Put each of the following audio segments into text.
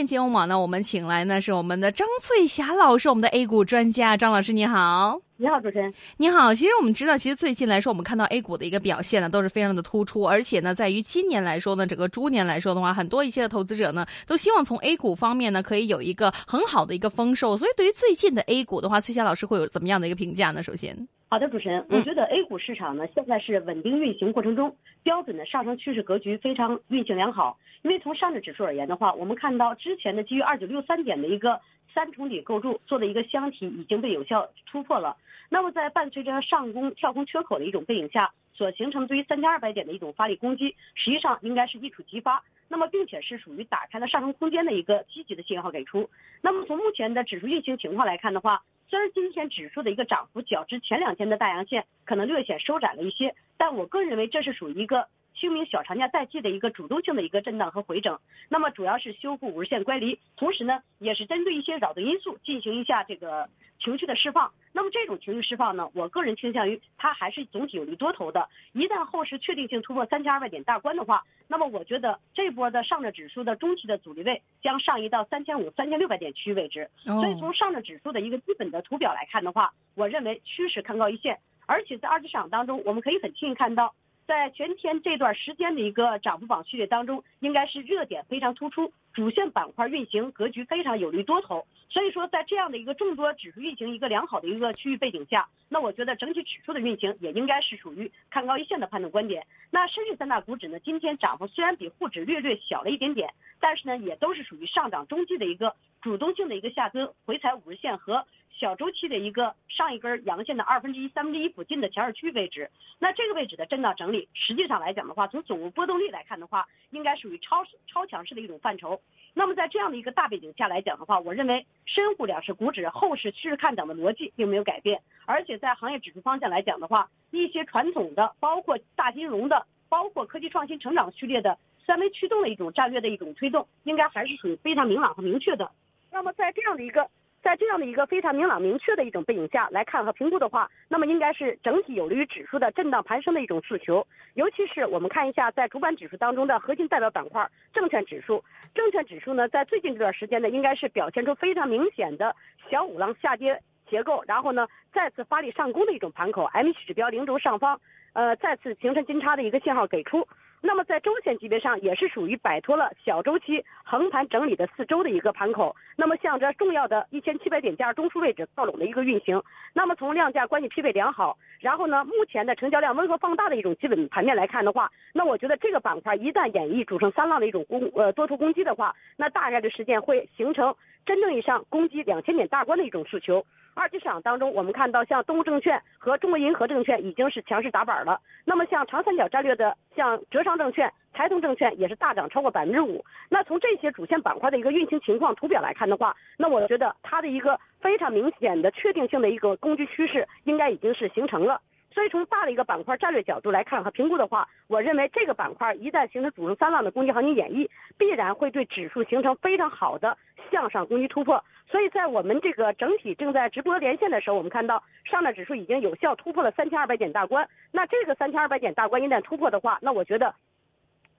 线金融网呢，我们请来呢是我们的张翠霞老师，我们的 A 股专家，张老师你好。你好，主持人。你好，其实我们知道，其实最近来说，我们看到 A 股的一个表现呢，都是非常的突出，而且呢，在于今年来说呢，整个猪年来说的话，很多一些的投资者呢，都希望从 A 股方面呢，可以有一个很好的一个丰收。所以，对于最近的 A 股的话，翠霞老师会有怎么样的一个评价呢？首先，好的，主持人，我觉得 A 股市场呢，现在是稳定运行过程中，标准的上升趋势格局非常运行良好。因为从上证指数而言的话，我们看到之前的基于二九六三点的一个三重底构筑做的一个箱体已经被有效突破了。那么在伴随着上攻跳空缺口的一种背景下，所形成对于三千二百点的一种发力攻击，实际上应该是一触即发。那么并且是属于打开了上升空间的一个积极的信号给出。那么从目前的指数运行情况来看的话，虽然今天指数的一个涨幅较之前两天的大阳线可能略显收窄了一些，但我个人认为这是属于一个。清明小长假在即的一个主动性的一个震荡和回整，那么主要是修复五日线乖离，同时呢，也是针对一些扰动因素进行一下这个情绪的释放。那么这种情绪释放呢，我个人倾向于它还是总体有利多头的。一旦后市确定性突破三千二百点大关的话，那么我觉得这波的上证指数的中期的阻力位将上移到三千五、三千六百点区域位置。所以从上证指数的一个基本的图表来看的话，我认为趋势看高一线，而且在二级市场当中，我们可以很轻易看到。在全天这段时间的一个涨幅榜序列当中，应该是热点非常突出，主线板块运行格局非常有利多头。所以说，在这样的一个众多指数运行一个良好的一个区域背景下，那我觉得整体指数的运行也应该是属于看高一线的判断观点。那深圳三大股指呢，今天涨幅虽然比沪指略略小了一点点，但是呢，也都是属于上涨中继的一个主动性的一个下蹲回踩五日线和。小周期的一个上一根阳线的二分之一、三分之一附近的前二区位置，那这个位置的震荡整理，实际上来讲的话，从总波动率来看的话，应该属于超超强势的一种范畴。那么在这样的一个大背景下来讲的话，我认为深沪两市股指后市趋势看涨的逻辑并没有改变，而且在行业指数方向来讲的话，一些传统的，包括大金融的，包括科技创新成长序列的三维驱动的一种战略的一种推动，应该还是属于非常明朗和明确的。那么在这样的一个。在这样的一个非常明朗明确的一种背景下来看和评估的话，那么应该是整体有利于指数的震荡盘升的一种诉求。尤其是我们看一下在主板指数当中的核心代表板块证券指数，证券指数呢在最近这段时间呢，应该是表现出非常明显的小五浪下跌结构，然后呢再次发力上攻的一种盘口，M 指标零轴上方，呃再次形成金叉的一个信号给出。那么在周线级别上也是属于摆脱了小周期横盘整理的四周的一个盘口，那么向着重要的一千七百点价中枢位置靠拢的一个运行。那么从量价关系匹配良好，然后呢，目前的成交量温和放大的一种基本盘面来看的话，那我觉得这个板块一旦演绎主升三浪的一种攻呃多头攻击的话，那大概率事件会形成真正意义上攻击两千点大关的一种诉求。二级市场当中，我们看到像东吴证券和中国银河证券已经是强势打板了。那么像长三角战略的，像浙商证券、财通证券也是大涨超过百分之五。那从这些主线板块的一个运行情况图表来看的话，那我觉得它的一个非常明显的确定性的一个攻击趋势应该已经是形成了。所以从大的一个板块战略角度来看和评估的话，我认为这个板块一旦形成主升三浪的攻击行情演绎，必然会对指数形成非常好的向上攻击突破。所以在我们这个整体正在直播连线的时候，我们看到上证指数已经有效突破了三千二百点大关。那这个三千二百点大关一旦突破的话，那我觉得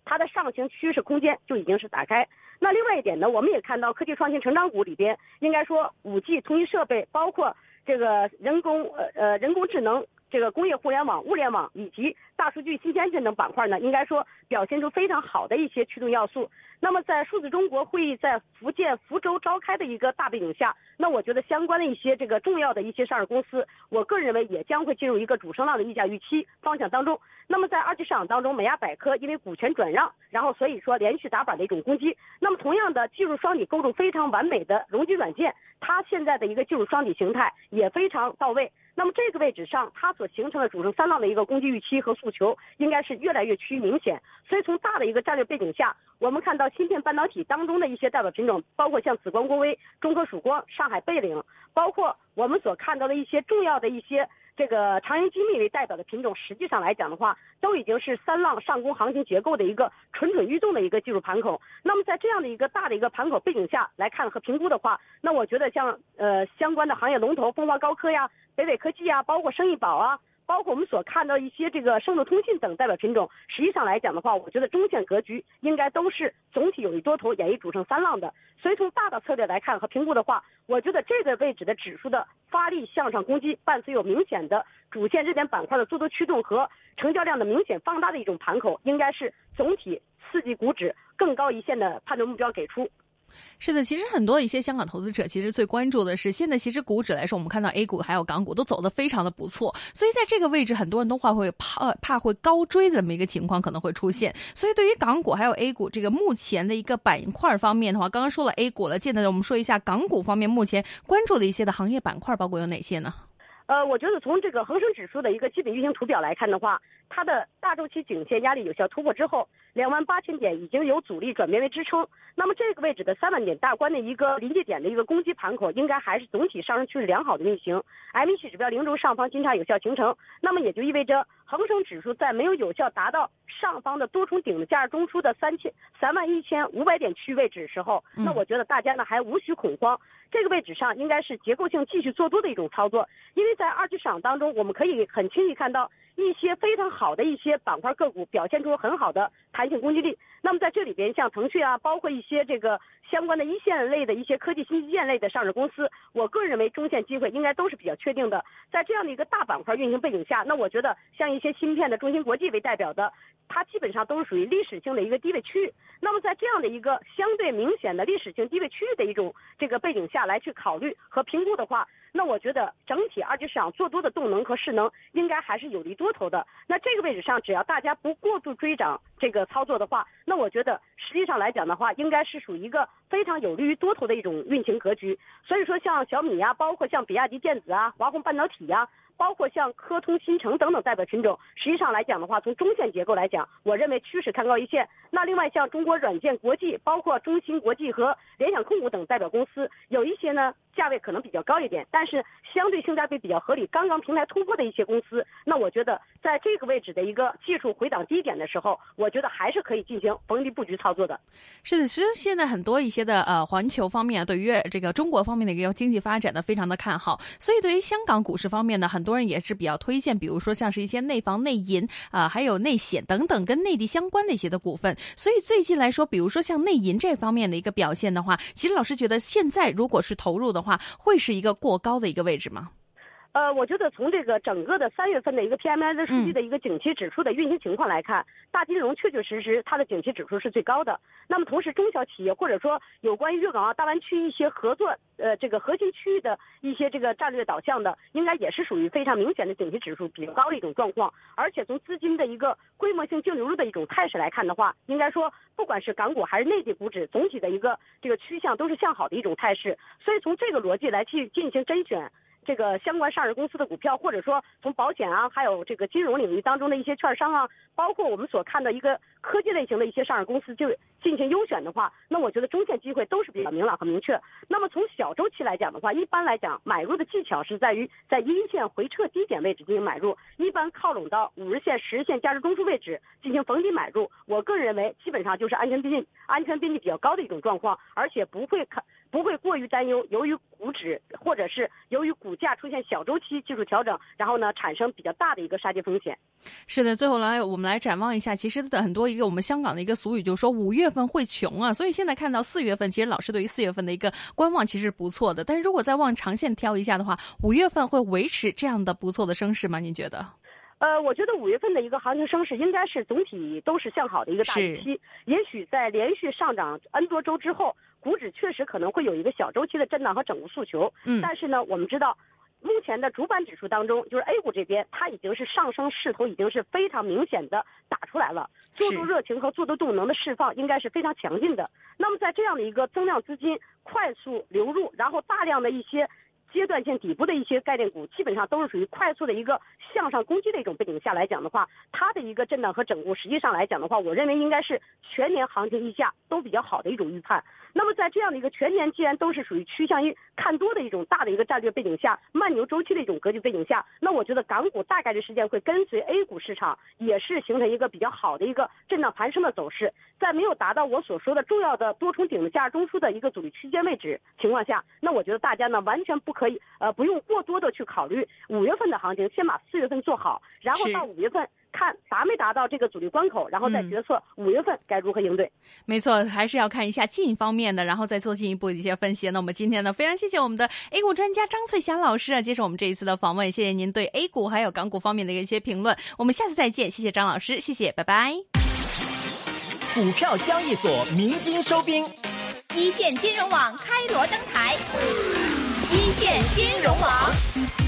它的上行趋势空间就已经是打开。那另外一点呢，我们也看到科技创新成长股里边，应该说五 G 通信设备，包括这个人工呃呃人工智能。这个工业互联网、物联网以及大数据、新鲜性等板块呢，应该说表现出非常好的一些驱动要素。那么，在数字中国会议在福建福州召开的一个大背景下，那我觉得相关的一些这个重要的一些上市公司，我个人认为也将会进入一个主升浪的溢价预期方向当中。那么，在二级市场当中，美亚百科因为股权转让，然后所以说连续打板的一种攻击。那么，同样的技术双底构筑非常完美的容积软件，它现在的一个技术双底形态也非常到位。那么这个位置上，它所形成的主升三浪的一个攻击预期和诉求，应该是越来越趋于明显。所以从大的一个战略背景下，我们看到芯片半导体当中的一些代表品种，包括像紫光国微、中科曙光、上海贝岭，包括我们所看到的一些重要的一些。这个长盈精密为代表的品种，实际上来讲的话，都已经是三浪上攻行情结构的一个蠢蠢欲动的一个技术盘口。那么在这样的一个大的一个盘口背景下来看和评估的话，那我觉得像呃相关的行业龙头，风华高科呀、北纬科技呀，包括生意宝啊。包括我们所看到一些这个盛诺通信等代表品种，实际上来讲的话，我觉得中线格局应该都是总体有一多头，演绎主升三浪的。所以从大的策略来看和评估的话，我觉得这个位置的指数的发力向上攻击，伴随有明显的主线热点板块的做多驱动和成交量的明显放大的一种盘口，应该是总体刺激股指更高一线的判断目标给出。是的，其实很多一些香港投资者其实最关注的是，现在其实股指来说，我们看到 A 股还有港股都走得非常的不错，所以在这个位置，很多人都话会怕怕会高追这么一个情况可能会出现。所以对于港股还有 A 股这个目前的一个板块方面的话，刚刚说了 A 股了，现在我们说一下港股方面目前关注的一些的行业板块，包括有哪些呢？呃，我觉得从这个恒生指数的一个基本运行图表来看的话，它的大周期颈线压力有效突破之后，两万八千点已经由阻力转变为支撑。那么这个位置的三万点大关的一个临界点的一个攻击盘口，应该还是总体上升趋势良好的运行。M 一指标零轴上方金叉有效形成，那么也就意味着恒生指数在没有有效达到上方的多重顶的价值中枢的三千三万一千五百点区位置时候，那我觉得大家呢还无需恐慌。这个位置上应该是结构性继续做多的一种操作，因为在二级市场当中，我们可以很轻易看到一些非常好的一些板块个股表现出很好的弹性攻击力。那么在这里边，像腾讯啊，包括一些这个相关的一线类的一些科技新基建类的上市公司，我个人认为中线机会应该都是比较确定的。在这样的一个大板块运行背景下，那我觉得像一些芯片的中芯国际为代表的，它基本上都是属于历史性的一个低位区域。那么在这样的一个相对明显的历史性低位区域的一种这个背景下。来去考虑和评估的话，那我觉得整体二级市场做多的动能和势能应该还是有利多头的。那这个位置上，只要大家不过度追涨这个操作的话，那我觉得实际上来讲的话，应该是属于一个非常有利于多头的一种运行格局。所以说，像小米呀，包括像比亚迪电子啊、华虹半导体呀。包括像科通、新城等等代表品种，实际上来讲的话，从中线结构来讲，我认为趋势看高一线。那另外像中国软件国际，包括中芯国际和联想控股等代表公司，有一些呢价位可能比较高一点，但是相对性价比比较合理，刚刚平台突破的一些公司，那我觉得在这个位置的一个技术回档低点的时候，我觉得还是可以进行逢低布局操作的。是的，其实现在很多一些的呃环球方面对于这个中国方面的一个经济发展呢，非常的看好，所以对于香港股市方面呢，很多。多人也是比较推荐，比如说像是一些内房、内银啊，还有内险等等跟内地相关的一些的股份。所以最近来说，比如说像内银这方面的一个表现的话，其实老师觉得现在如果是投入的话，会是一个过高的一个位置吗？呃，我觉得从这个整个的三月份的一个 PMI 的数据的一个景气指数的运行情况来看，大金融确确实实它的景气指数是最高的。那么同时，中小企业或者说有关于粤港澳大湾区一些合作，呃，这个核心区域的一些这个战略导向的，应该也是属于非常明显的景气指数比较高的一种状况。而且从资金的一个规模性净流入的一种态势来看的话，应该说不管是港股还是内地股指，总体的一个这个趋向都是向好的一种态势。所以从这个逻辑来去进行甄选。这个相关上市公司的股票，或者说从保险啊，还有这个金融领域当中的一些券商啊，包括我们所看的一个科技类型的一些上市公司，就进行优选的话，那我觉得中线机会都是比较明朗和明确。那么从小周期来讲的话，一般来讲买入的技巧是在于在阴线回撤低点位置进行买入，一般靠拢到五日线、十日线价值中枢位置进行逢低买入。我个人认为，基本上就是安全边际、安全边际比较高的一种状况，而且不会看。不会过于担忧，由于股指或者是由于股价出现小周期技术调整，然后呢产生比较大的一个杀跌风险。是的，最后来我们来展望一下，其实的很多一个我们香港的一个俗语就是说五月份会穷啊，所以现在看到四月份，其实老师对于四月份的一个观望其实不错的。但是如果再往长线挑一下的话，五月份会维持这样的不错的升势吗？您觉得？呃，我觉得五月份的一个行情升势应该是总体都是向好的一个大预期。也许在连续上涨 N 多周之后，股指确实可能会有一个小周期的震荡和整固诉求。嗯。但是呢，我们知道，目前的主板指数当中，就是 A 股这边，它已经是上升势头已经是非常明显的打出来了，做多热情和做多动能的释放应该是非常强劲的。那么在这样的一个增量资金快速流入，然后大量的一些。阶段性底部的一些概念股，基本上都是属于快速的一个向上攻击的一种背景下来讲的话，它的一个震荡和整固，实际上来讲的话，我认为应该是全年行情溢价都比较好的一种预判。那么在这样的一个全年，既然都是属于趋向于看多的一种大的一个战略背景下，慢牛周期的一种格局背景下，那我觉得港股大概率时间会跟随 A 股市场，也是形成一个比较好的一个震荡盘升的走势。在没有达到我所说的重要的多重顶的价中枢的一个阻力区间位置情况下，那我觉得大家呢完全不可。可以呃不用过多的去考虑五月份的行情，先把四月份做好，然后到五月份看达没达到这个阻力关口，然后再嗯决策五月份该如何应对。没错，还是要看一下近方面的，然后再做进一步的一些分析。那我们今天呢，非常谢谢我们的 A 股专家张翠霞老师啊，接受我们这一次的访问，谢谢您对 A 股还有港股方面的一些评论。我们下次再见，谢谢张老师，谢谢，拜拜。股票交易所鸣金收兵。一线金融网开锣登台，一线金融王。